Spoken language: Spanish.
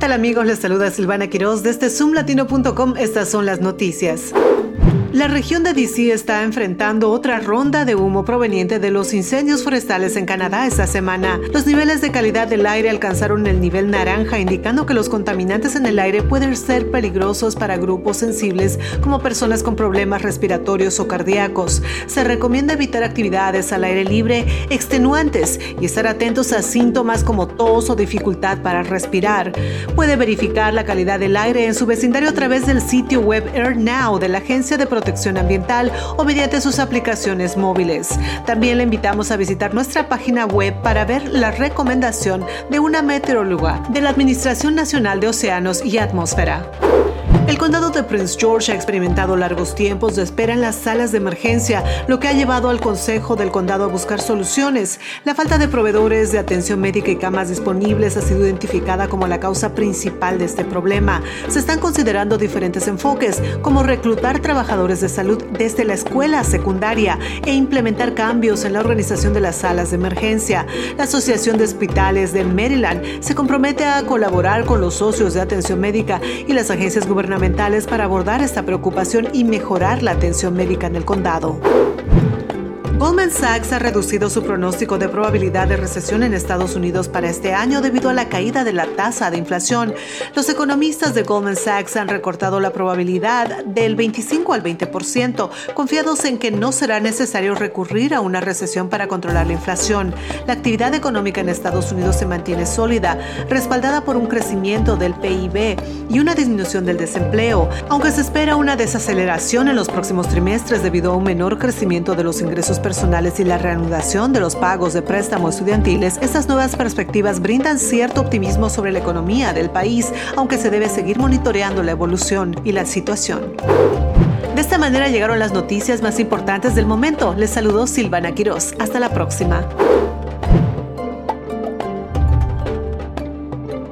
tal amigos? Les saluda Silvana Quiroz desde zoomlatino.com. Estas son las noticias. La región de DC está enfrentando otra ronda de humo proveniente de los incendios forestales en Canadá esta semana. Los niveles de calidad del aire alcanzaron el nivel naranja, indicando que los contaminantes en el aire pueden ser peligrosos para grupos sensibles como personas con problemas respiratorios o cardíacos. Se recomienda evitar actividades al aire libre extenuantes y estar atentos a síntomas como tos o dificultad para respirar. Puede verificar la calidad del aire en su vecindario a través del sitio web AirNow de la Agencia de protección ambiental o mediante sus aplicaciones móviles. También le invitamos a visitar nuestra página web para ver la recomendación de una meteoróloga de la Administración Nacional de Océanos y Atmósfera. El condado de Prince George ha experimentado largos tiempos de espera en las salas de emergencia, lo que ha llevado al Consejo del Condado a buscar soluciones. La falta de proveedores de atención médica y camas disponibles ha sido identificada como la causa principal de este problema. Se están considerando diferentes enfoques, como reclutar trabajadores de salud desde la escuela secundaria e implementar cambios en la organización de las salas de emergencia. La Asociación de Hospitales de Maryland se compromete a colaborar con los socios de atención médica y las agencias gubernamentales para abordar esta preocupación y mejorar la atención médica en el condado. Goldman Sachs ha reducido su pronóstico de probabilidad de recesión en Estados Unidos para este año debido a la caída de la tasa de inflación. Los economistas de Goldman Sachs han recortado la probabilidad del 25 al 20%, confiados en que no será necesario recurrir a una recesión para controlar la inflación. La actividad económica en Estados Unidos se mantiene sólida, respaldada por un crecimiento del PIB y una disminución del desempleo, aunque se espera una desaceleración en los próximos trimestres debido a un menor crecimiento de los ingresos personales personales y la reanudación de los pagos de préstamos estudiantiles, estas nuevas perspectivas brindan cierto optimismo sobre la economía del país, aunque se debe seguir monitoreando la evolución y la situación. De esta manera llegaron las noticias más importantes del momento. Les saludó Silvana Quiroz. Hasta la próxima.